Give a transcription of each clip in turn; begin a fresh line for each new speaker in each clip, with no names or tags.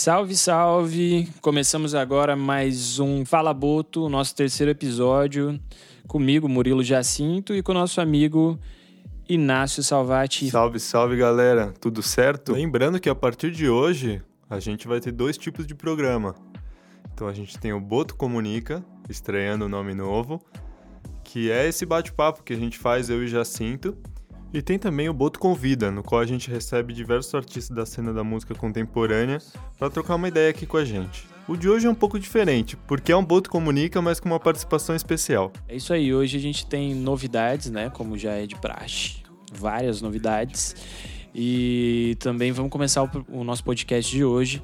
Salve, salve! Começamos agora mais um Fala Boto, nosso terceiro episódio. Comigo, Murilo Jacinto, e com o nosso amigo Inácio Salvati.
Salve, salve galera, tudo certo? Lembrando que a partir de hoje a gente vai ter dois tipos de programa. Então a gente tem o Boto Comunica, estreando o nome novo, que é esse bate-papo que a gente faz, eu e Jacinto. E tem também o Boto Convida, no qual a gente recebe diversos artistas da cena da música contemporânea para trocar uma ideia aqui com a gente. O de hoje é um pouco diferente, porque é um Boto Comunica, mas com uma participação especial.
É isso aí, hoje a gente tem novidades, né? Como já é de praxe. Várias novidades. E também vamos começar o, nosso podcast de hoje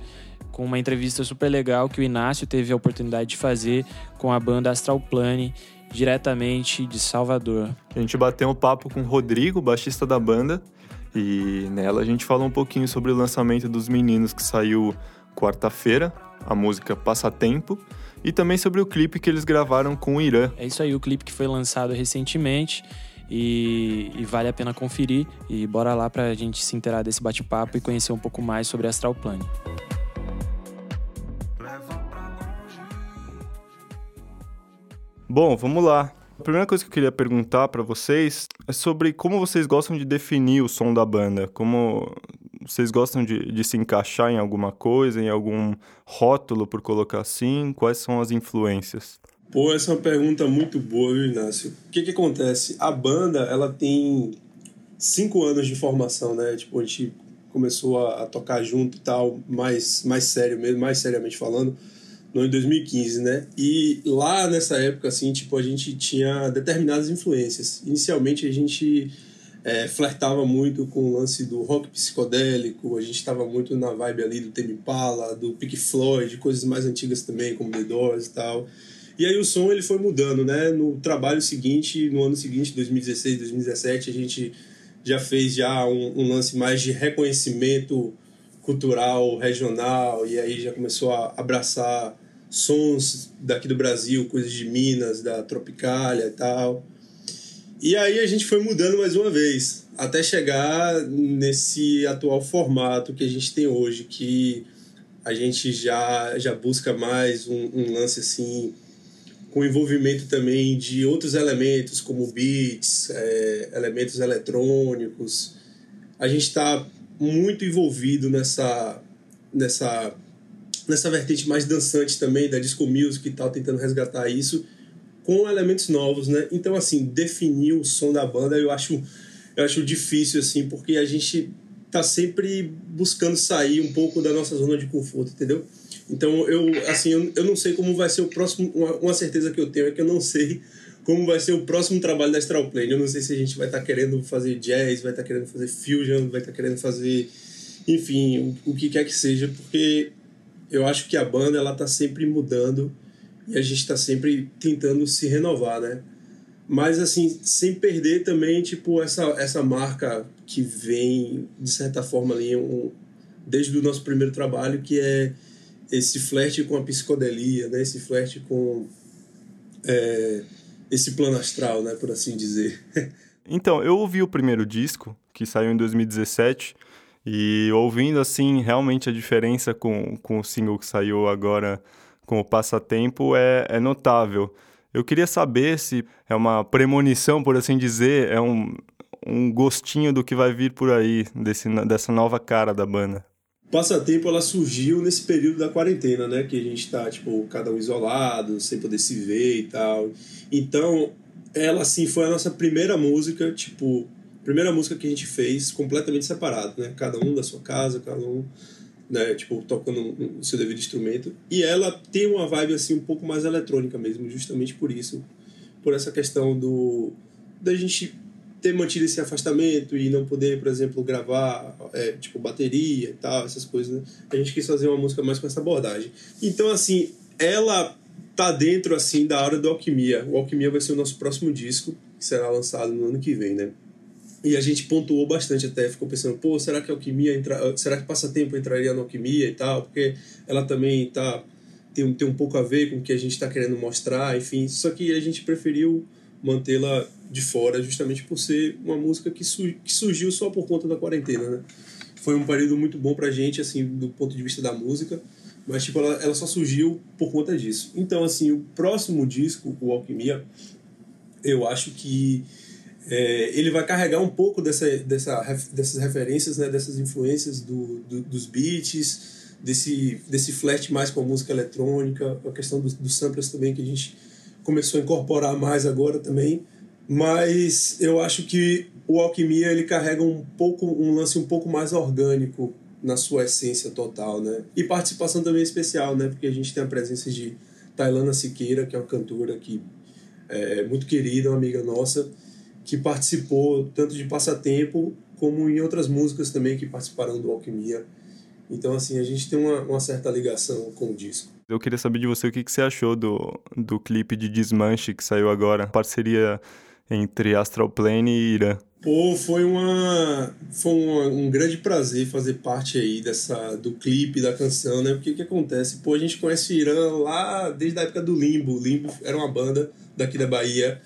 com uma entrevista super legal que o Inácio teve a oportunidade de fazer com a banda Astral Plane diretamente de Salvador.
A gente bateu um papo com o Rodrigo, baixista da banda, e nela a gente falou um pouquinho sobre o lançamento dos Meninos que saiu quarta-feira, a música Passatempo, e também sobre o clipe que eles gravaram com o Irã.
É isso aí, o clipe que foi lançado recentemente. E, e, vale a pena conferir. E bora lá pra gente se inteirar desse bate-papo e conhecer um pouco mais sobre Astral Plane.
Bom, vamos lá. A primeira coisa que eu queria perguntar para vocês é sobre como vocês gostam de definir o som da banda. Como vocês gostam de, de se encaixar em alguma coisa, em algum rótulo, por colocar assim? Quais são as influências?
Pô, essa é uma pergunta muito boa, viu, Inácio? O que que acontece? A banda, ela tem cinco anos de formação, né? Tipo, a gente começou a, a tocar junto e tal, mais, mais sério mesmo, mais seriamente falando em 2015, né? E lá nessa época, assim, tipo, a gente tinha determinadas influências. Inicialmente a gente é, flertava muito com o lance do rock psicodélico, a gente estava muito na vibe ali do Tame do Pink Floyd, coisas mais antigas também, como The Doors e tal. E aí o som ele foi mudando, né? No trabalho seguinte, no ano seguinte, 2016, 2017, a gente já fez já um, um lance mais de reconhecimento cultural, regional, e aí já começou a abraçar sons daqui do Brasil, coisas de Minas, da Tropicália e tal. E aí a gente foi mudando mais uma vez, até chegar nesse atual formato que a gente tem hoje, que a gente já, já busca mais um, um lance assim, com envolvimento também de outros elementos, como beats, é, elementos eletrônicos. A gente está muito envolvido nessa, nessa nessa vertente mais dançante também, da disco music e tal, tentando resgatar isso com elementos novos, né? Então, assim, definir o som da banda eu acho, eu acho difícil, assim, porque a gente tá sempre buscando sair um pouco da nossa zona de conforto, entendeu? Então, eu, assim, eu, eu não sei como vai ser o próximo... Uma, uma certeza que eu tenho é que eu não sei como vai ser o próximo trabalho da Astral Plane. Eu não sei se a gente vai estar tá querendo fazer jazz, vai estar tá querendo fazer fusion, vai estar tá querendo fazer... Enfim, o, o que quer que seja, porque eu acho que a banda ela tá sempre mudando e a gente está sempre tentando se renovar, né? Mas assim, sem perder também tipo essa essa marca que vem de certa forma ali um, desde o nosso primeiro trabalho, que é esse flerte com a psicodelia, né? Esse flerte com é, esse plano astral, né, por assim dizer.
Então, eu ouvi o primeiro disco, que saiu em 2017, e ouvindo assim, realmente a diferença com, com o single que saiu agora com o Passatempo é, é notável. Eu queria saber se é uma premonição, por assim dizer, é um, um gostinho do que vai vir por aí, desse, dessa nova cara da banda.
Passatempo ela surgiu nesse período da quarentena, né? Que a gente tá, tipo, cada um isolado, sem poder se ver e tal. Então, ela, assim, foi a nossa primeira música, tipo, primeira música que a gente fez completamente separado, né? Cada um da sua casa, cada um, né? Tipo, tocando o seu devido instrumento. E ela tem uma vibe, assim, um pouco mais eletrônica mesmo, justamente por isso. Por essa questão do... da gente ter mantido esse afastamento e não poder, por exemplo, gravar, é, tipo, bateria e tal, essas coisas, né? A gente quis fazer uma música mais com essa abordagem. Então, assim, ela tá dentro, assim, da hora do Alquimia. O Alquimia vai ser o nosso próximo disco, que será lançado no ano que vem, né? E a gente pontuou bastante até, ficou pensando, pô, será que alquimia entra, será que passatempo entraria na alquimia e tal? Porque ela também tá tem, tem um pouco a ver com o que a gente está querendo mostrar, enfim. Só que a gente preferiu mantê-la de fora justamente por ser uma música que, su, que surgiu só por conta da quarentena, né? foi um período muito bom pra gente, assim, do ponto de vista da música. Mas, tipo, ela, ela só surgiu por conta disso. Então, assim, o próximo disco, o Alquimia, eu acho que é, ele vai carregar um pouco dessa, dessa, dessas referências, né, dessas influências do, do, dos beats, desse, desse flash mais com a música eletrônica, a questão dos, dos samplers também que a gente começou a incorporar mais agora também. Mas eu acho que o Alquimia ele carrega um pouco um lance um pouco mais orgânico na sua essência total, né? E participação também especial, né? Porque a gente tem a presença de Tailana Siqueira, que é uma cantora que é muito querida, uma amiga nossa, que participou tanto de Passatempo como em outras músicas também que participaram do Alquimia. Então, assim, a gente tem uma, uma certa ligação com o disco.
Eu queria saber de você o que, que você achou do, do clipe de Desmanche que saiu agora, parceria entre Astral Plane e Irã.
Pô, foi uma foi uma, um grande prazer fazer parte aí dessa do clipe da canção, né? Porque o que acontece? Pô, a gente conhece o Irã lá desde a época do Limbo. O Limbo era uma banda daqui da Bahia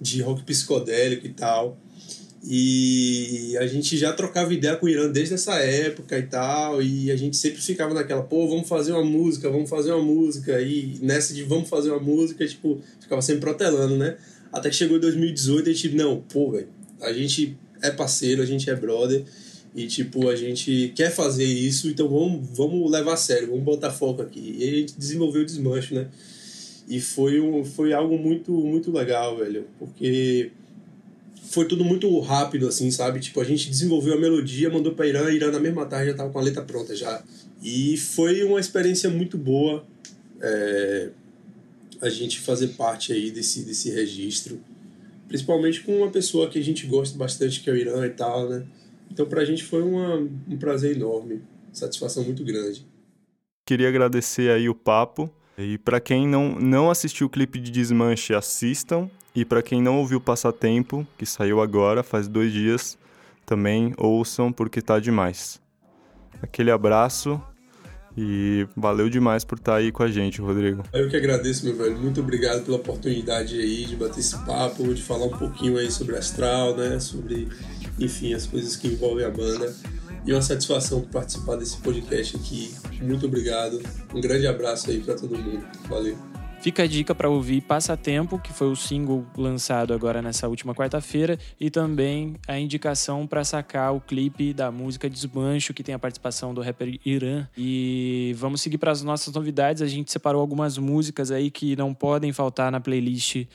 de rock psicodélico e tal. E a gente já trocava ideia com o Irã desde essa época e tal, e a gente sempre ficava naquela, pô, vamos fazer uma música, vamos fazer uma música, e nessa de vamos fazer uma música, tipo, ficava sempre protelando, né? Até que chegou 2018 e a gente, não, pô, velho, a gente é parceiro, a gente é brother e tipo, a gente quer fazer isso, então vamos, vamos levar a sério, vamos botar foco aqui. E a gente desenvolveu o desmanche, né? E foi, um, foi algo muito, muito legal, velho, porque foi tudo muito rápido, assim, sabe? Tipo, a gente desenvolveu a melodia, mandou pra Irã, Irã na mesma tarde já tava com a letra pronta já. E foi uma experiência muito boa é, a gente fazer parte aí desse, desse registro principalmente com uma pessoa que a gente gosta bastante, que é o Irã e tal, né? Então pra gente foi uma, um prazer enorme, satisfação muito grande.
Queria agradecer aí o papo. E para quem não, não assistiu o clipe de Desmanche, assistam. E para quem não ouviu Passatempo, que saiu agora, faz dois dias, também ouçam porque tá demais. Aquele abraço e valeu demais por estar tá aí com a gente, Rodrigo.
Eu que agradeço, meu velho. Muito obrigado pela oportunidade aí de bater esse papo, de falar um pouquinho aí sobre Astral, né? Sobre, enfim, as coisas que envolvem a banda. E uma satisfação participar desse podcast aqui. Muito obrigado. Um grande abraço aí para todo mundo. Valeu.
Fica a dica para ouvir Passatempo, que foi o single lançado agora nessa última quarta-feira, e também a indicação para sacar o clipe da música Desmancho, que tem a participação do rapper Irã. E vamos seguir para as nossas novidades. A gente separou algumas músicas aí que não podem faltar na playlist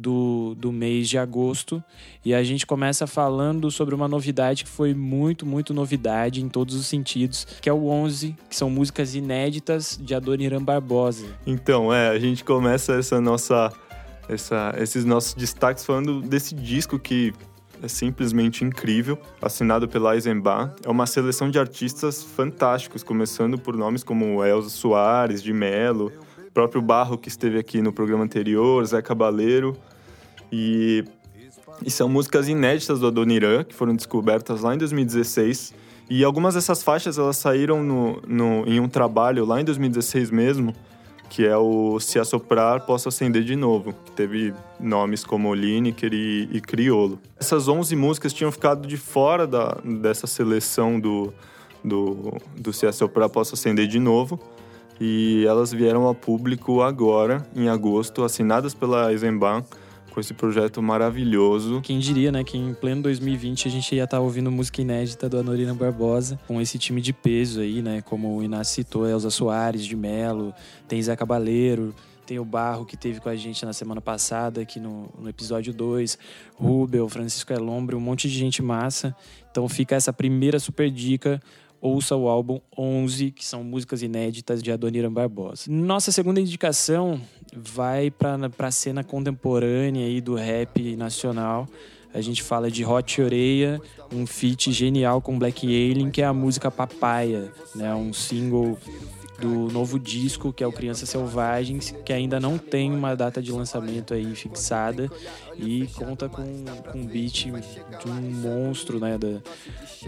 do, do mês de agosto. E a gente começa falando sobre uma novidade que foi muito, muito novidade em todos os sentidos, que é o 11, que são músicas inéditas de Adoniran Barbosa.
Então, é, a gente começa essa nossa, essa, esses nossos destaques falando desse disco que é simplesmente incrível, assinado pela Eisenbach. É uma seleção de artistas fantásticos, começando por nomes como Elza Soares, de Mello, próprio Barro que esteve aqui no programa anterior, Zé Cabaleiro. E, e são músicas inéditas do Adoniran, que foram descobertas lá em 2016. E algumas dessas faixas elas saíram no, no, em um trabalho lá em 2016 mesmo, que é o Se Assoprar Posso Acender de Novo, que teve nomes como Lineker e, e Criolo. Essas 11 músicas tinham ficado de fora da, dessa seleção do, do, do Se Assoprar Posso Acender de Novo, e elas vieram a público agora, em agosto, assinadas pela Eisenbahn, com esse projeto maravilhoso.
Quem diria, né, que em pleno 2020 a gente ia estar tá ouvindo música inédita do Anorina Barbosa, com esse time de peso aí, né, como o Inácio citou, Elza Soares, de Melo, tem Zé Cabaleiro, tem o Barro que teve com a gente na semana passada, aqui no, no episódio 2, Rubel, Francisco Elombre, um monte de gente massa. Então fica essa primeira super dica ouça o álbum 11, que são músicas inéditas de Adoniran Barbosa. Nossa segunda indicação vai para a cena contemporânea aí do rap nacional. A gente fala de Hot Oreia, um feat genial com Black Alien, que é a música Papaya, né? Um single do novo disco, que é o Crianças Selvagens, que ainda não tem uma data de lançamento aí fixada e conta com, com um beat de um monstro né, da,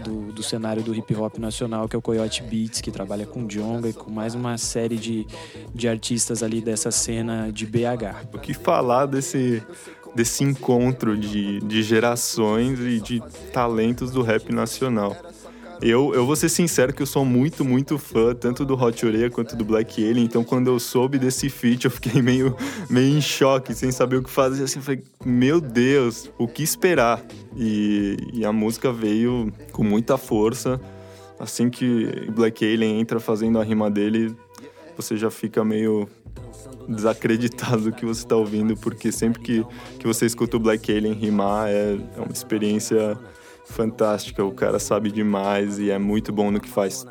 do, do cenário do hip hop nacional, que é o Coyote Beats, que trabalha com Jonga e com mais uma série de, de artistas ali dessa cena de BH.
O que falar desse, desse encontro de, de gerações e de talentos do rap nacional? Eu, eu vou ser sincero que eu sou muito, muito fã, tanto do Hot Oreia quanto do Black Alien. Então, quando eu soube desse feat, eu fiquei meio, meio em choque, sem saber o que fazer. Assim, falei, meu Deus, o que esperar? E, e a música veio com muita força. Assim que Black Alien entra fazendo a rima dele, você já fica meio desacreditado do que você está ouvindo, porque sempre que, que você escuta o Black Alien rimar é, é uma experiência fantástica. O cara sabe demais e é muito bom no que faz.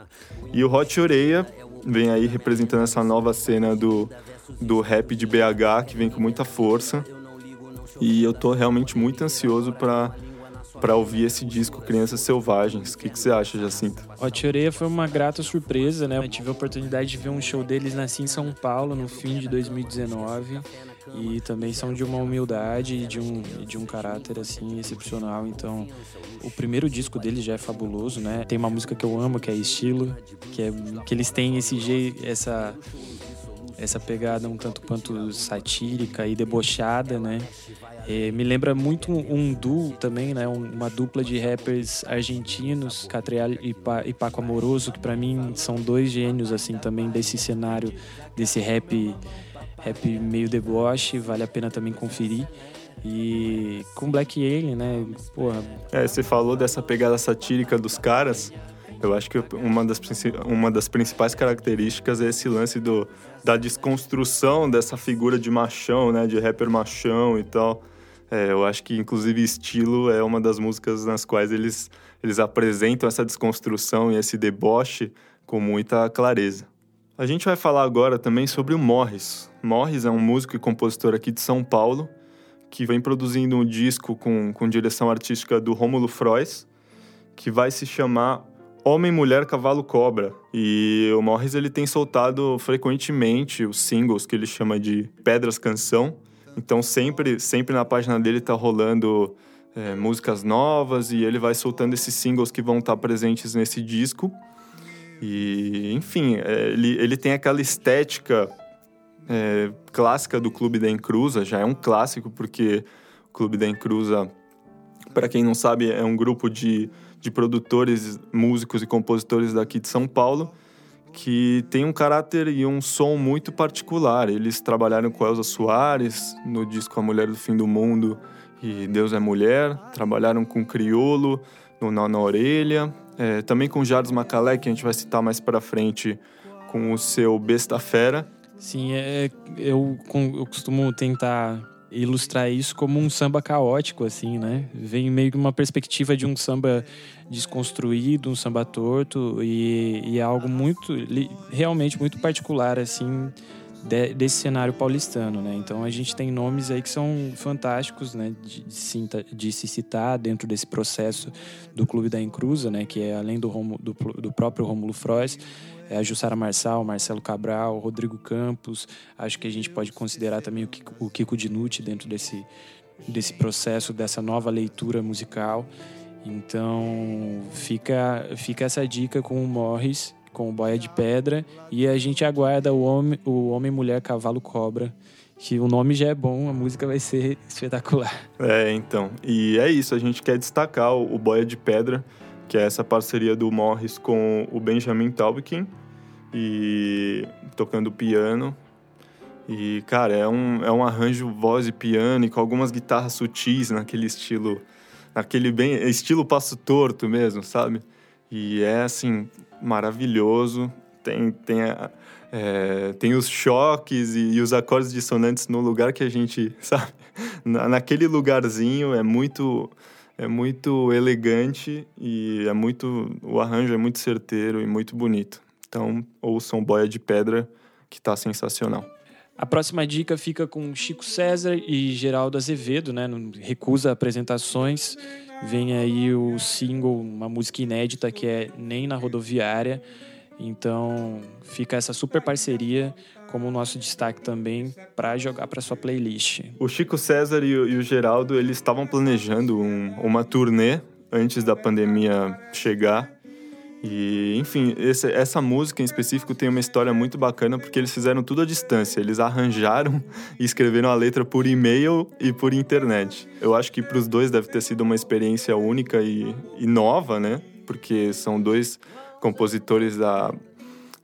E o Hot Oreia vem aí representando essa nova cena do, do rap de BH que vem com muita força. E eu tô realmente muito ansioso para para ouvir esse disco Crianças Selvagens. O que, que você acha, Jacinto?
Hot Oreia foi uma grata surpresa, né? Eu tive a oportunidade de ver um show deles nasci em São Paulo no fim de 2019 e também são de uma humildade e de um, de um caráter assim excepcional. Então, o primeiro disco deles já é fabuloso, né? Tem uma música que eu amo que é Estilo, que é que eles têm esse essa essa pegada um tanto quanto satírica e debochada, né? Me lembra muito um, duo também, né? Uma dupla de rappers argentinos, Catrial e, pa, e Paco Amoroso, que para mim são dois gênios assim também desse cenário, desse rap, rap meio deboche, vale a pena também conferir. E com Black Alien, né? Porra.
É, você falou dessa pegada satírica dos caras. Eu acho que uma das, uma das principais características é esse lance do, da desconstrução dessa figura de machão, né? De rapper machão e tal. É, eu acho que, inclusive, Estilo é uma das músicas nas quais eles, eles apresentam essa desconstrução e esse deboche com muita clareza. A gente vai falar agora também sobre o Morris. Morris é um músico e compositor aqui de São Paulo que vem produzindo um disco com, com direção artística do Rômulo Frois, que vai se chamar Homem, Mulher, Cavalo, Cobra. E o Morris ele tem soltado frequentemente os singles que ele chama de Pedras Canção, então sempre, sempre na página dele tá rolando é, músicas novas e ele vai soltando esses singles que vão estar tá presentes nesse disco. E, enfim, é, ele, ele tem aquela estética é, clássica do Clube da Encruza, já é um clássico, porque o Clube da Encruza, para quem não sabe, é um grupo de, de produtores, músicos e compositores daqui de São Paulo que tem um caráter e um som muito particular. Eles trabalharam com Elza Soares no disco A Mulher do Fim do Mundo e Deus é Mulher, trabalharam com Criolo no Na, na Orelha, é, também com Jardim Macalé, que a gente vai citar mais para frente com o seu Besta Fera.
Sim, é, eu, eu costumo tentar ilustrar isso como um samba caótico, assim, né? Vem meio que uma perspectiva de um samba desconstruído, um samba torto e, e é algo muito, realmente muito particular, assim, de, desse cenário paulistano, né? Então a gente tem nomes aí que são fantásticos, né? De, de, se citar dentro desse processo do Clube da Encruza, né? Que é além do, do, do próprio Rômulo Frois, é a Jussara Marçal, Marcelo Cabral, Rodrigo Campos. Acho que a gente pode considerar também o Kiko, o Kiko Dinucci dentro desse, desse processo, dessa nova leitura musical. Então fica, fica essa dica com o Morris, com o Boia de Pedra, e a gente aguarda o Homem, o homem Mulher, Cavalo, Cobra, que o nome já é bom, a música vai ser espetacular.
É, então. E é isso, a gente quer destacar o, Boia de Pedra, que é essa parceria do Morris com o Benjamin Taubkin, e tocando piano. E, cara, é um, é um arranjo voz e piano e com algumas guitarras sutis naquele estilo, naquele bem estilo passo torto mesmo, sabe? E é assim maravilhoso. Tem tem é, tem os choques e, e, os acordes dissonantes no lugar que a gente sabe, Na, naquele lugarzinho é muito é muito elegante e é muito o arranjo é muito certeiro e muito bonito. Então, ouçam Boia de Pedra, que está sensacional.
A próxima dica fica com Chico César e Geraldo Azevedo, né? Recusa apresentações. Vem aí o single, uma música inédita que é Nem na Rodoviária. Então, fica essa super parceria como o nosso destaque também para jogar para sua playlist.
O Chico César e o, Geraldo, eles estavam planejando um, uma turnê antes da pandemia chegar e, enfim, esse, essa música em específico tem uma história muito bacana porque eles fizeram tudo à distância. Eles arranjaram e escreveram a letra por e-mail e por internet. Eu acho que para os dois deve ter sido uma experiência única e, e nova, né? porque são dois compositores da,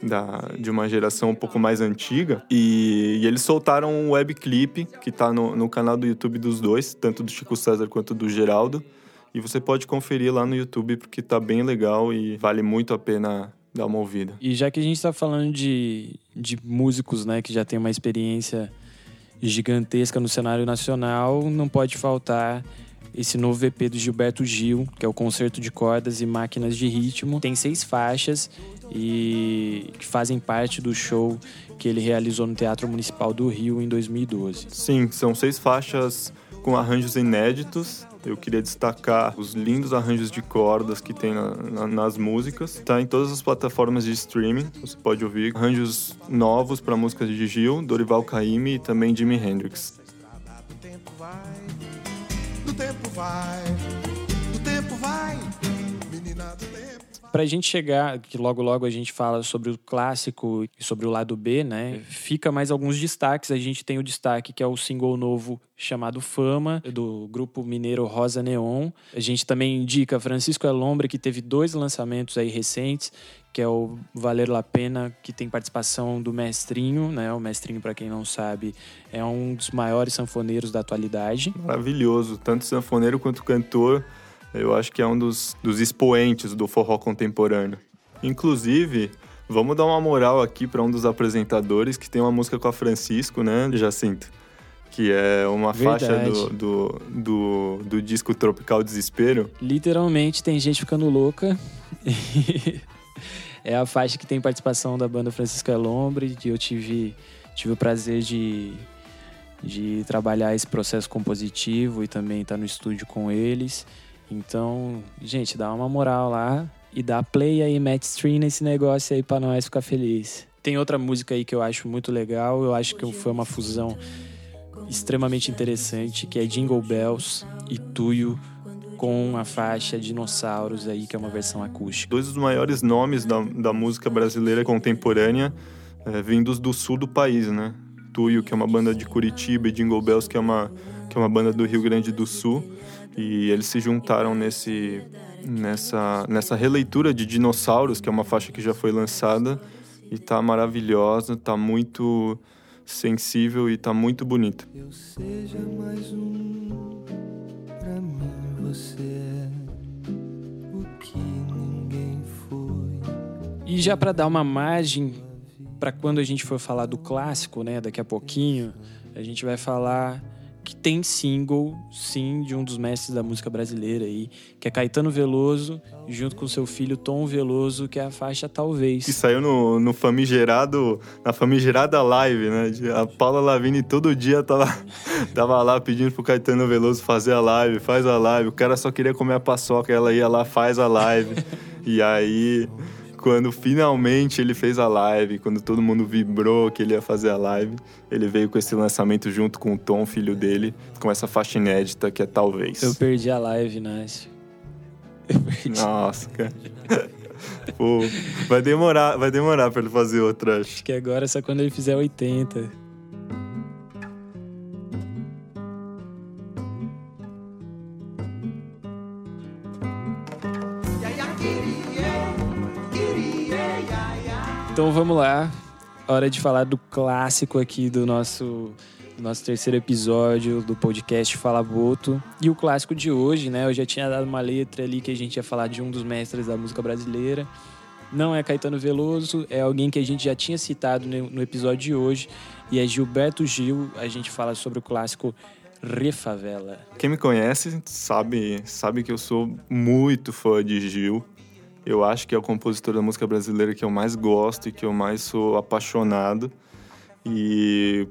da, de uma geração um pouco mais antiga. E, e eles soltaram um webclip que está no, no canal do YouTube dos dois, tanto do Chico César quanto do Geraldo. E você pode conferir lá no YouTube porque tá bem legal e vale muito a pena dar uma ouvida.
E já que a gente está falando de, de músicos, né, que já tem uma experiência gigantesca no cenário nacional, não pode faltar esse novo EP do Gilberto Gil, que é o Concerto de Cordas e Máquinas de Ritmo. Tem seis faixas e que fazem parte do show que ele realizou no Teatro Municipal do Rio em 2012.
Sim, são seis faixas com arranjos inéditos. Eu queria destacar os lindos arranjos de cordas que tem na, na, nas músicas. Está em todas as plataformas de streaming. Você pode ouvir arranjos novos para músicas de Gil, Dorival Caymmi e também Jimi Hendrix.
Tempo vai, tempo vai, tempo.
Pra gente chegar, que logo logo a gente fala sobre o clássico e sobre o lado B, né? Fica mais alguns destaques. A gente tem o destaque que é o single novo chamado Fama, do grupo mineiro Rosa Neon. A gente também indica Francisco Elombre, que teve dois lançamentos aí recentes, que é o Valer La Pena, que tem participação do Mestrinho, né? O Mestrinho, para quem não sabe, é um dos maiores sanfoneiros da atualidade.
Maravilhoso, tanto sanfoneiro quanto cantor. Eu acho que é um dos, dos expoentes do forró contemporâneo. Inclusive, vamos dar uma moral aqui para um dos apresentadores que tem uma música com a Francisco, né, Jacinto? Que é uma
Verdade.
faixa do, do, do, do disco Tropical Desespero.
Literalmente tem gente ficando louca. é a faixa que tem participação da banda Francisco Elombre, que eu tive, tive o prazer de, de trabalhar esse processo compositivo e também estar no estúdio com eles. Então, gente, dá uma moral lá e dá play aí, match stream nesse negócio aí pra nós ficar feliz. Tem outra música aí que eu acho muito legal, eu acho que foi uma fusão extremamente interessante, que é Jingle Bells e Tuyo com a faixa Dinossauros aí, que é uma versão acústica.
Dois dos maiores nomes da, da música brasileira contemporânea é, vindos do sul do país, né? Tuyo, que é uma banda de Curitiba, e Jingle Bells, que é uma, que é uma banda do Rio Grande do Sul. E eles se juntaram nesse, nessa, nessa releitura de Dinossauros, que é uma faixa que já foi lançada e tá maravilhosa, tá muito sensível e tá muito bonita.
Eu seja mais um, pra mim você é o que ninguém foi.
E já para dar uma margem para quando a gente for falar do clássico, né, daqui a pouquinho, a gente vai falar que tem single, sim, de um dos mestres da música brasileira aí, que é Caetano Veloso, junto com seu filho Tom Veloso, que é a faixa Talvez.
Que saiu no, no famigerado, na famigerada live, né? A Paula Lavigne todo dia tava, tava lá pedindo pro Caetano Veloso fazer a live, faz a live. O cara só queria comer a paçoca, ela ia lá, faz a live. e aí, quando finalmente ele fez a live, quando todo mundo vibrou que ele ia fazer a live, ele veio com esse lançamento junto com o Tom, filho dele, com essa faixa inédita que é Talvez.
Eu perdi a live, Nácio. Eu perdi.
Nossa, cara. Pô, vai demorar, vai demorar pra ele fazer outra, acho.
Acho que agora é só quando ele fizer 80. Então vamos lá. Hora de falar do clássico aqui do nosso, nosso terceiro episódio do podcast Fala Boto. E o clássico de hoje, né? Eu já tinha dado uma letra ali que a gente ia falar de um dos mestres da música brasileira. Não é Caetano Veloso, é alguém que a gente já tinha citado no no episódio de hoje. E é Gilberto Gil. A gente fala sobre o clássico Refavela.
Quem me conhece sabe, sabe que eu sou muito fã de Gil. Eu acho que é o compositor da música brasileira que eu mais gosto e que eu mais sou apaixonado. E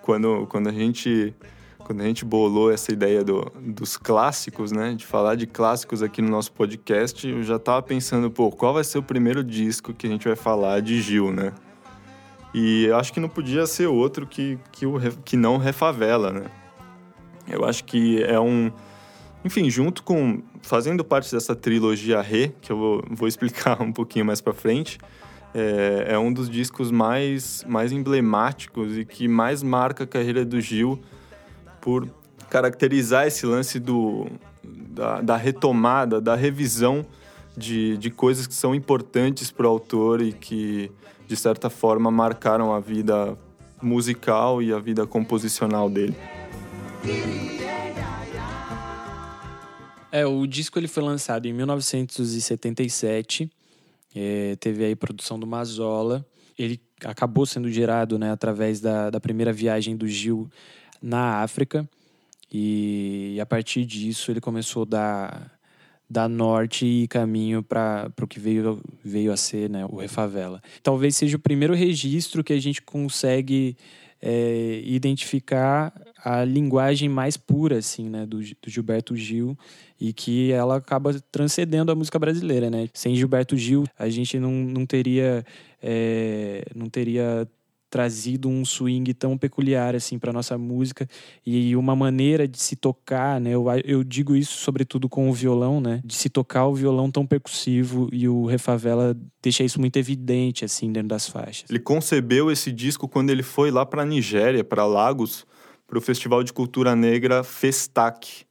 quando, quando a gente quando a gente bolou essa ideia do, dos clássicos, né, de falar de clássicos aqui no nosso podcast, eu já tava pensando, pô, qual vai ser o primeiro disco que a gente vai falar de Gil, né? E eu acho que não podia ser outro que, que, o, que não Refavela, né? Eu acho que é um. Enfim, junto com. Fazendo parte dessa trilogia Rê, que eu vou, vou explicar um pouquinho mais pra frente, é, é um dos discos mais, mais emblemáticos e que mais marca a carreira do Gil por caracterizar esse lance do, da, da retomada, da revisão de, de coisas que são importantes para o autor e que, de certa forma, marcaram a vida musical e a vida composicional dele.
É, o disco ele foi lançado em 1977, é, teve aí produção do Mazola. Ele acabou sendo gerado né, através da, da primeira viagem do Gil na África. E, e a partir disso ele começou a dar, dar norte e caminho para o que veio, veio a ser né, o Refavela. Talvez seja o primeiro registro que a gente consegue é, identificar a linguagem mais pura assim, né, do, do, Gilberto Gil e que ela acaba transcendendo a música brasileira, né? Sem Gilberto Gil a gente não, não teria é, não teria trazido um swing tão peculiar assim para nossa música e uma maneira de se tocar, né? Eu, eu digo isso sobretudo com o violão, né? De se tocar o violão tão percussivo e o Refavela deixa isso muito evidente assim dentro das faixas.
Ele concebeu esse disco quando ele foi lá para Nigéria, para Lagos, para o Festival de Cultura Negra Festac.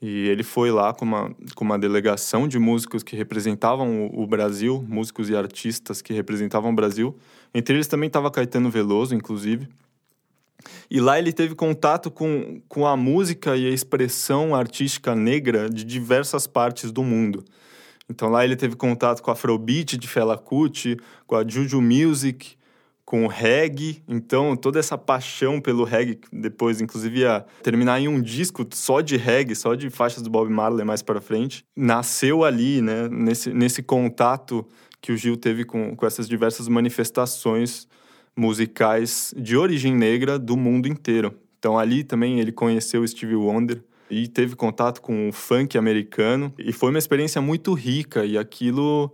E ele foi lá com uma, com uma delegação de músicos que representavam o, o Brasil, músicos e artistas que representavam o Brasil. Entre eles também estava Caetano Veloso, inclusive. E lá ele teve contato com, com a música e a expressão artística negra de diversas partes do mundo. Então lá ele teve contato com a Afrobeat de Fela Kuti, com a Juju Music, com o reggae. Então toda essa paixão pelo reggae, depois inclusive ia terminar em um disco só de reggae, só de faixas do Bob Marley mais para frente, nasceu ali, né, nesse, nesse contato que o Gil teve com, com essas diversas manifestações musicais de origem negra do mundo inteiro. Então ali também ele conheceu Stevie Wonder e teve contato com o funk americano e foi uma experiência muito rica e aquilo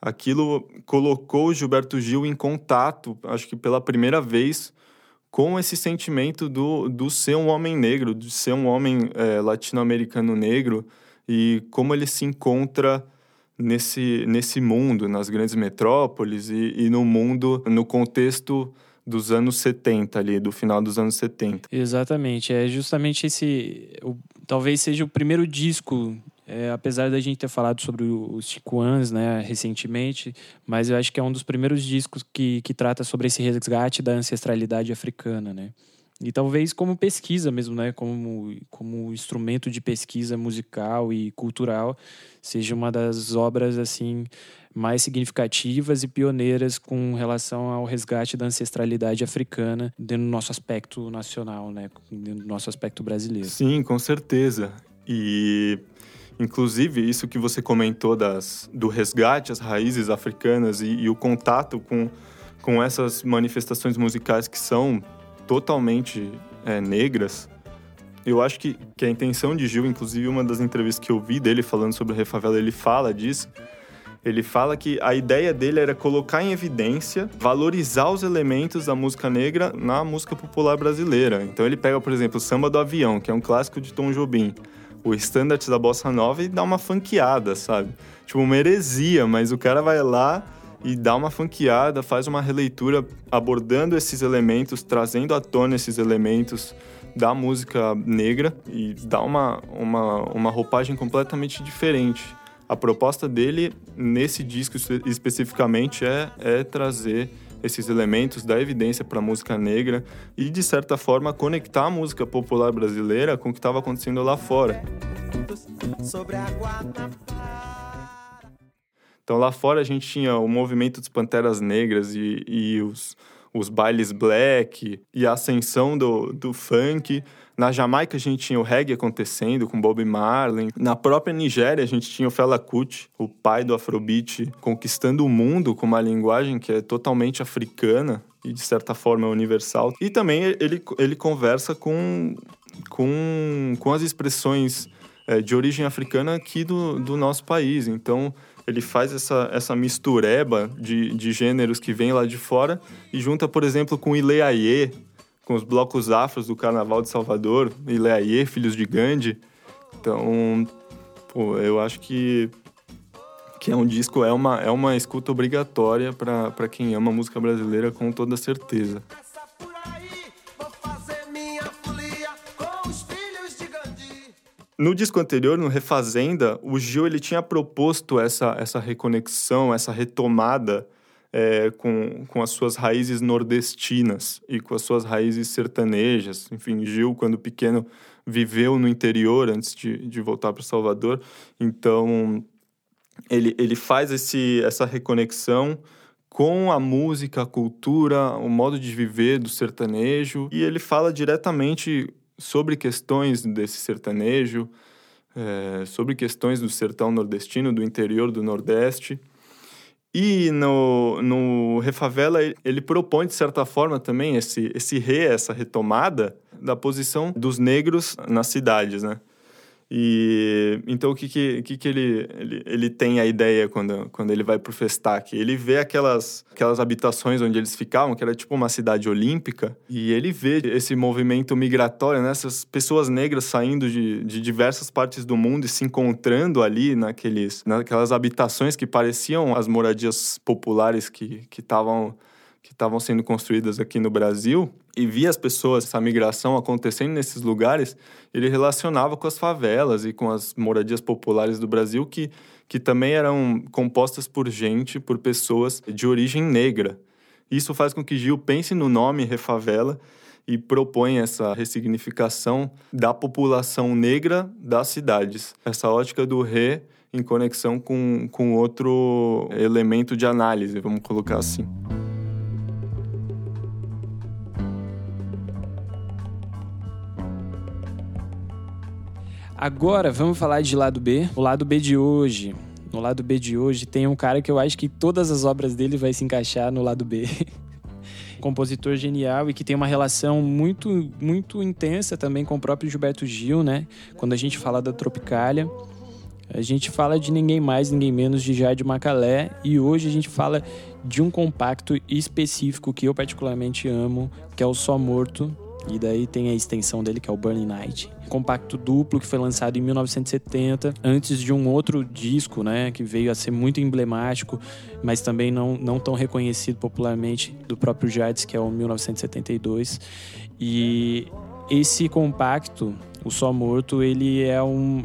aquilo colocou Gilberto Gil em contato, acho que pela primeira vez com esse sentimento do, do ser um homem negro, de ser um homem é, latino-americano negro e como ele se encontra nesse, nesse mundo, nas grandes metrópoles e, e no mundo, no contexto dos anos 70 ali, do final dos anos 70.
Exatamente, é justamente esse, o, talvez seja o primeiro disco, é, apesar da gente ter falado sobre os Chico né, recentemente, mas eu acho que é um dos primeiros discos que, que trata sobre esse resgate da ancestralidade africana, né? E talvez como pesquisa mesmo, né? Como, como instrumento de pesquisa musical e cultural, seja uma das obras assim mais significativas e pioneiras com relação ao resgate da ancestralidade africana dentro do nosso aspecto nacional, né? Dentro do nosso aspecto brasileiro.
Sim, com certeza. E inclusive isso que você comentou das do resgate às raízes africanas e, e o contato com com essas manifestações musicais que são totalmente é, negras, eu acho que, que a intenção de Gil, inclusive uma das entrevistas que eu vi dele falando sobre a Refavela, ele fala disso. Ele fala que a ideia dele era colocar em evidência, valorizar os elementos da música negra na música popular brasileira. Então ele pega, por exemplo, o Samba do Avião, que é um clássico de Tom Jobim, o Standard da Bossa Nova e dá uma funkeada, sabe? Tipo, uma heresia, mas o cara vai lá e dá uma funkeada, faz uma releitura abordando esses elementos, trazendo à tona esses elementos da música negra e dá uma, uma, uma roupagem completamente diferente. A proposta dele nesse disco especificamente é, é trazer esses elementos da evidência para a música negra e, de certa forma, conectar a música popular brasileira com o que estava acontecendo lá fora. Então lá fora a gente tinha o movimento dos Panteras Negras e, e os, os bailes black e a ascensão do, do funk. Na Jamaica a gente tinha o reggae acontecendo com Bob Marley. Na própria Nigéria a gente tinha o Fela Kuti, o pai do Afrobeat, conquistando o mundo com uma linguagem que é totalmente africana e de certa forma universal. E também ele, ele conversa com, com, com as expressões é, de origem africana aqui do, do nosso país. Então ele faz essa, essa mistureba de, de gêneros que vem lá de fora e junta, por exemplo, com Ileaie, com os blocos afros do Carnaval de Salvador, Ileaie, Filhos de Gandhi. Então, pô, eu acho que, que é um disco, é uma, é uma escuta obrigatória para quem ama música brasileira, com toda certeza. No disco anterior, no Refazenda, o Gil ele tinha proposto essa, essa reconexão, essa retomada é, com, com as suas raízes nordestinas e com as suas raízes sertanejas. Enfim, Gil, quando pequeno, viveu no interior antes de, de voltar para Salvador. Então, ele, ele faz esse, essa reconexão com a música, a cultura, o modo de viver do sertanejo. E ele fala diretamente sobre questões desse sertanejo, é, sobre questões do sertão nordestino, do interior do Nordeste. E no, no Refavela, ele propõe, de certa forma, também esse, esse re, essa retomada da posição dos negros nas cidades, né? E então o que que, que, que ele, ele, ele tem a ideia quando, quando ele vai pro Festac? Ele vê aquelas, aquelas habitações onde eles ficavam, que era tipo uma cidade olímpica, e ele vê esse movimento migratório, né? essas pessoas negras saindo de, de diversas partes do mundo e se encontrando ali naqueles, naquelas habitações que pareciam as moradias populares que estavam que estavam sendo construídas aqui no Brasil e via as pessoas, essa migração acontecendo nesses lugares, ele relacionava com as favelas e com as moradias populares do Brasil que, que também eram compostas por gente, por pessoas de origem negra. Isso faz com que Gil pense no nome Refavela e propõe essa ressignificação da população negra das cidades. Essa ótica do re em conexão com, com outro elemento de análise, vamos colocar assim.
Agora vamos falar de lado B. O lado B de hoje. No lado B de hoje tem um cara que eu acho que todas as obras dele vai se encaixar no lado B. compositor genial e que tem uma relação muito muito intensa também com o próprio Gilberto Gil, né? Quando a gente fala da Tropicália, a gente fala de ninguém mais, ninguém menos de Jade Macalé e hoje a gente fala de um compacto específico que eu particularmente amo, que é o Só Morto, e daí tem a extensão dele, que é o Burning Night. Compacto duplo que foi lançado em 1970, antes de um outro disco, né, que veio a ser muito emblemático, mas também não, não tão reconhecido popularmente do próprio Jades, que é o 1972. E esse compacto, o Só Morto, ele é um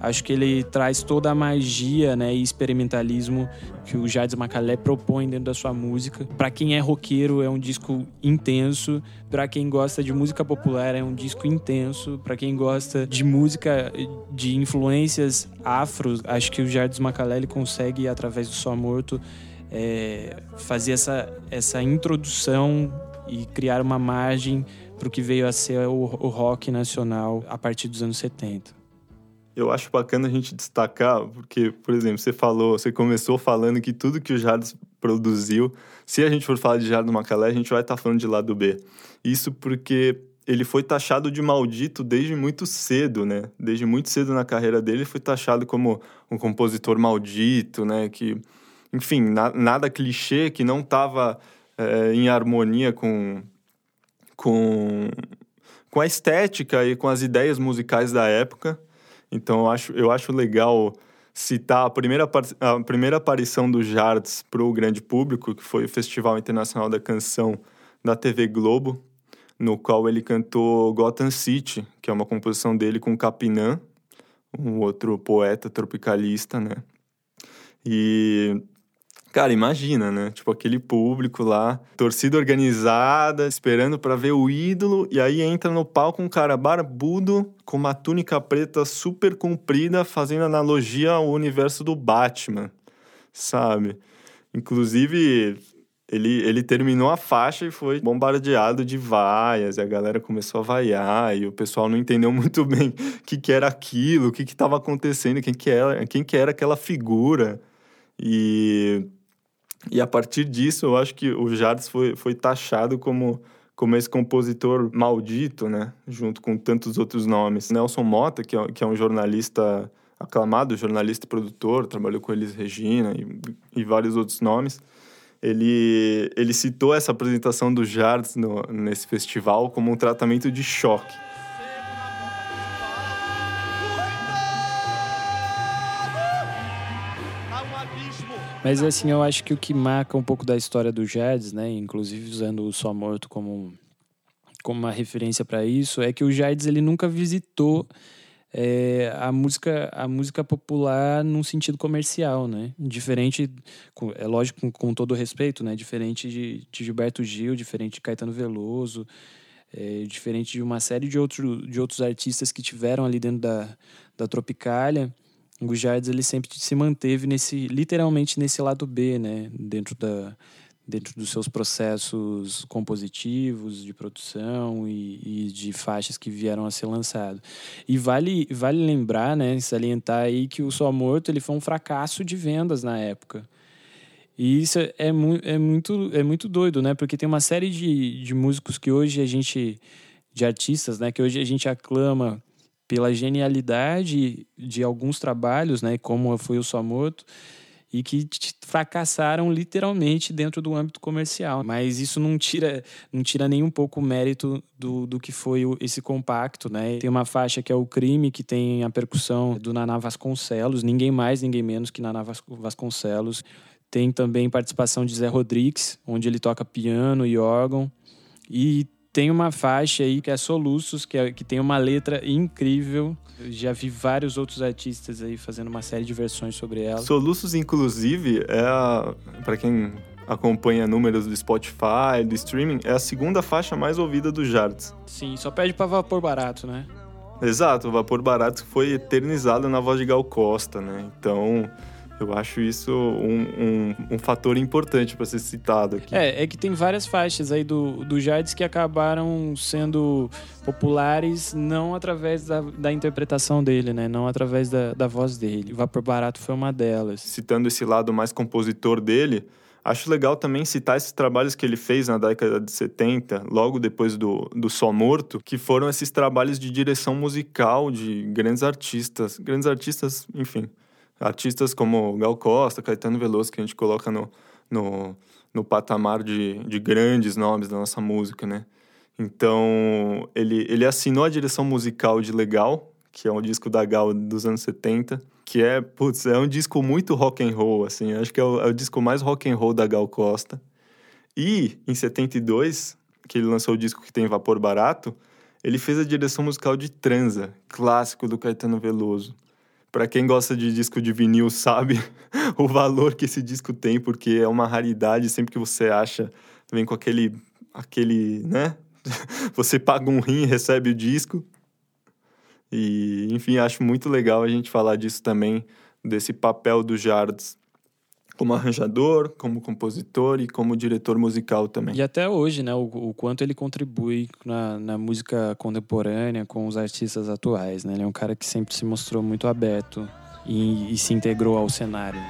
Acho que ele traz toda a magia né, e experimentalismo que o Jades Macalé propõe dentro da sua música. Para quem é roqueiro, é um disco intenso. Para quem gosta de música popular, é um disco intenso. Para quem gosta de música de influências afro, acho que o Jades Macalé consegue, através do Só Morto, é, fazer essa, essa introdução e criar uma margem para o que veio a ser o, o rock nacional a partir dos anos 70
eu acho bacana a gente destacar, porque, por exemplo, você falou, você começou falando que tudo que o Jardim produziu, se a gente for falar de Jardim Macalé, a gente vai estar tá falando de lado B. Isso porque ele foi taxado de maldito desde muito cedo, né? Desde muito cedo na carreira dele, ele foi taxado como um compositor maldito, né? Que, enfim, na, nada clichê, que não estava é, em harmonia com, com, com a estética e com as ideias musicais da época. Então eu acho, eu acho legal citar a primeira, a primeira aparição do Jards para o grande público, que foi o Festival Internacional da Canção da TV Globo, no qual ele cantou Gotham City, que é uma composição dele com Capinã, um outro poeta tropicalista, né? E Cara, imagina, né? Tipo, aquele público lá, torcida organizada, esperando para ver o ídolo, e aí entra no palco um cara barbudo, com uma túnica preta super comprida, fazendo analogia ao universo do Batman, sabe? Inclusive, ele, ele terminou a faixa e foi bombardeado de vaias, e a galera começou a vaiar, e o pessoal não entendeu muito bem o que, que era aquilo, o que estava acontecendo, quem que, era, quem que era aquela figura. E e a partir disso, eu acho que o Jardes foi, foi taxado como, como esse compositor maldito, né? Junto com tantos outros nomes. Nelson Mota, que é, que é um jornalista aclamado, jornalista e produtor, trabalhou com Elis Regina e, e vários outros nomes. Ele, ele citou essa apresentação do Jardes no, nesse festival como um tratamento de choque.
Mas assim, eu acho que o que marca um pouco da história do Jardes, né, inclusive usando o Só Morto como, como uma referência para isso, é que o Jardes ele nunca visitou é, a música a música popular num sentido comercial, né? Diferente, é lógico com, com todo respeito, né? Diferente de, de Gilberto Gil, diferente de Caetano Veloso, é, diferente de uma série de, outro, de outros artistas que tiveram ali dentro da, da Tropicália. O ele sempre se manteve nesse literalmente nesse lado B, né? Dentro da dentro dos seus processos compositivos, de produção e, e, de faixas que vieram a ser lançadas. E vale, vale lembrar, né, salientar aí que o Só Morto ele foi um fracasso de vendas na época. E isso é, mu é, muito, é muito doido, né? Porque tem uma série de, de músicos que hoje a gente, de artistas, né, que hoje a gente aclama pela genialidade de alguns trabalhos, né, como foi o Só Morto, e que fracassaram literalmente dentro do âmbito comercial. Mas isso não tira, não tira nem um pouco o mérito do, do que foi esse compacto, né? Tem uma faixa que é o Crime, que tem a percussão do Naná Vasconcelos, ninguém mais, ninguém menos que Naná Vasconcelos. Tem também participação de Zé Rodrigues, onde ele toca piano e órgão. E tem uma faixa aí que é Soluços, que, é, que tem uma letra incrível. Eu já vi vários outros artistas aí fazendo uma série de versões sobre ela.
Soluços, inclusive, é para quem acompanha números do Spotify, do streaming, é a segunda faixa mais ouvida do Jards.
Sim, só pede para Vapor Barato, né?
Exato, o Vapor Barato foi eternizado na voz de Gal Costa, né? Então, eu acho isso um, um, um fator importante para ser citado aqui.
É, é que tem várias faixas aí do, do Jardes que acabaram sendo populares não através da, da interpretação dele, né? Não através da, da voz dele. Vapor Barato foi uma delas.
Citando esse lado mais compositor dele, Acho legal também citar esses trabalhos que ele fez na década de 70, logo depois do, do Só Morto, que foram esses trabalhos de direção musical de grandes artistas. Grandes artistas, enfim, artistas como Gal Costa, Caetano Veloso, que a gente coloca no, no, no patamar de, de grandes nomes da nossa música, né? Então, ele, ele assinou a direção musical de Legal, que é um disco da Gal dos anos 70, que é, putz, é um disco muito rock and roll, assim, acho que é o, é o disco mais rock and roll da Gal Costa. E, em 72, que ele lançou o disco que tem Vapor Barato, ele fez a direção musical de Transa, clássico do Caetano Veloso. Para quem gosta de disco de vinil sabe o valor que esse disco tem, porque é uma raridade, sempre que você acha, vem com aquele aquele, né? Você paga um rim e recebe o disco. E, enfim, acho muito legal a gente falar disso também, desse papel do Jardes como arranjador, como compositor e como diretor musical também.
E até hoje, né, o, o quanto ele contribui na, na, música contemporânea com os artistas atuais, né? Ele é um cara que sempre se mostrou muito aberto e, e se integrou ao cenário.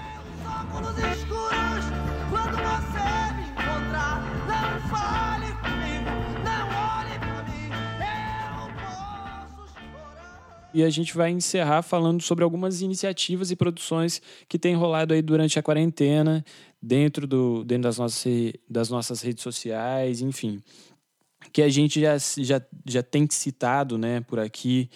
E a gente vai encerrar falando sobre algumas iniciativas e produções que têm rolado aí durante a quarentena, dentro, do, dentro das, nossas, das nossas redes sociais, enfim. Que a gente já, já, já tem citado né, por aqui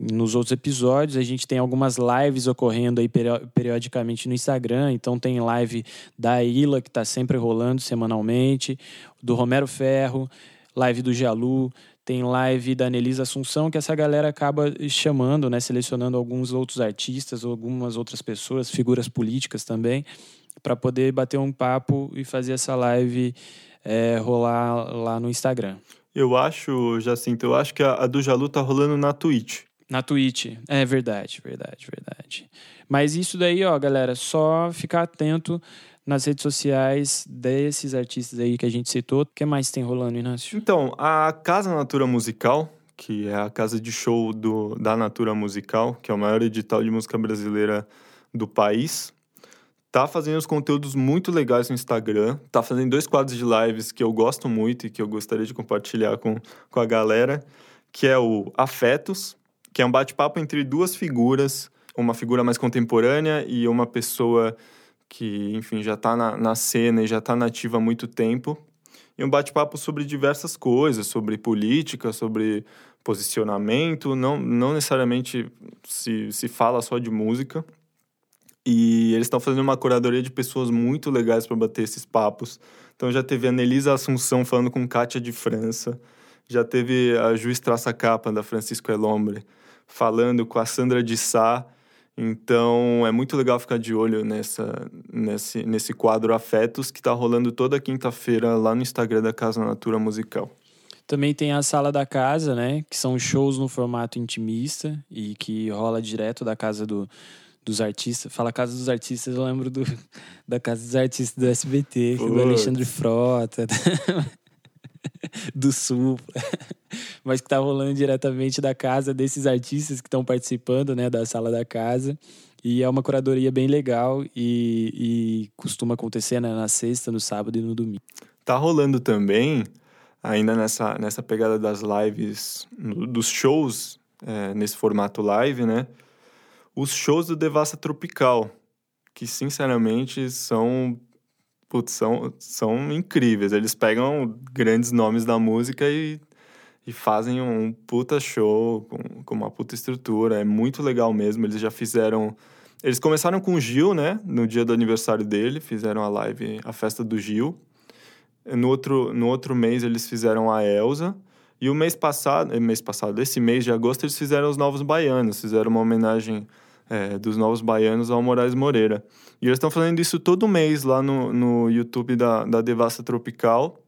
nos outros episódios. A gente tem algumas lives ocorrendo aí periodicamente no Instagram. Então tem live da Ila, que está sempre rolando semanalmente, do Romero Ferro, live do Jalu tem live da Anelisa Assunção, que essa galera acaba chamando, né, selecionando alguns outros artistas, algumas outras pessoas, figuras políticas também, para poder bater um papo e fazer essa live é, rolar lá no Instagram.
Eu acho, Jacinto, eu acho que a, a do Jalu tá rolando na Twitch.
Na Twitch, é verdade, verdade, verdade. Mas isso daí, ó, galera, só ficar atento nas redes sociais desses artistas aí que a gente citou. O que mais tem rolando, Inácio?
Então, a Casa Natura Musical, que é a casa de show do, da Natura Musical, que é o maior edital de música brasileira do país, tá fazendo os conteúdos muito legais no Instagram, tá fazendo dois quadros de lives que eu gosto muito e que eu gostaria de compartilhar com, com a galera, que é o Afetos, que é um bate-papo entre duas figuras, uma figura mais contemporânea e uma pessoa que, enfim, já está na, na cena e já está nativa há muito tempo. E um bate-papo sobre diversas coisas, sobre política, sobre posicionamento, não, não necessariamente se, se fala só de música. E eles estão fazendo uma curadoria de pessoas muito legais para bater esses papos. Então já teve a Nelisa Assunção falando com Kátia de França, já teve a Juiz Traça Capa, da Francisco Elombre, falando com a Sandra de Sá. Então é muito legal ficar de olho nessa, nesse, nesse quadro Afetos que está rolando toda quinta-feira lá no Instagram da Casa Natura Musical.
Também tem a Sala da Casa, né? Que são shows no formato intimista e que rola direto da casa do, dos artistas. Fala Casa dos Artistas, eu lembro do, da Casa dos Artistas do SBT, do Alexandre Frota, do Sul, mas que tá rolando diretamente da casa desses artistas que estão participando, né, da Sala da Casa. E é uma curadoria bem legal e, e costuma acontecer né, na sexta, no sábado e no domingo.
Tá rolando também, ainda nessa, nessa pegada das lives, dos shows, é, nesse formato live, né? Os shows do Devassa Tropical, que sinceramente são, putz, são, são incríveis. Eles pegam grandes nomes da música e, e fazem um puta show com, com uma puta estrutura. É muito legal mesmo. Eles já fizeram. Eles começaram com o Gil, né? No dia do aniversário dele, fizeram a live, a festa do Gil. No outro, no outro mês eles fizeram a Elsa. E o mês passado, mês passado, esse mês de agosto, eles fizeram os Novos Baianos, fizeram uma homenagem é, dos Novos Baianos ao Moraes Moreira. E eles estão fazendo isso todo mês lá no, no YouTube da, da Devassa Tropical.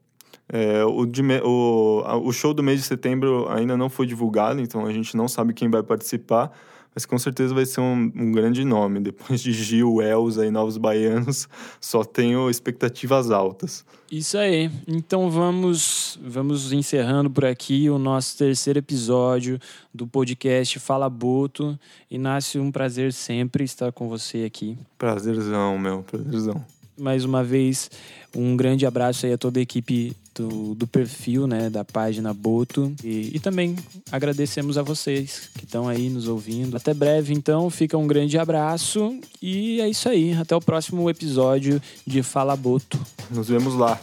É, o, de, o, o show do mês de setembro ainda não foi divulgado, então a gente não sabe quem vai participar mas com certeza vai ser um, um, grande nome. Depois de Gil, Elza e Novos Baianos, só tenho expectativas altas.
Isso aí. Então vamos, vamos encerrando por aqui o nosso terceiro episódio do podcast Fala Boto. Inácio, um prazer sempre estar com você aqui.
Prazerzão, meu, prazerzão.
Mais uma vez, um grande abraço aí a toda a equipe do, do perfil, né, da página Boto. E, e também agradecemos a vocês que estão aí nos ouvindo. Até breve, então, fica um grande abraço e é isso aí. Até o próximo episódio de Fala Boto.
Nos vemos lá.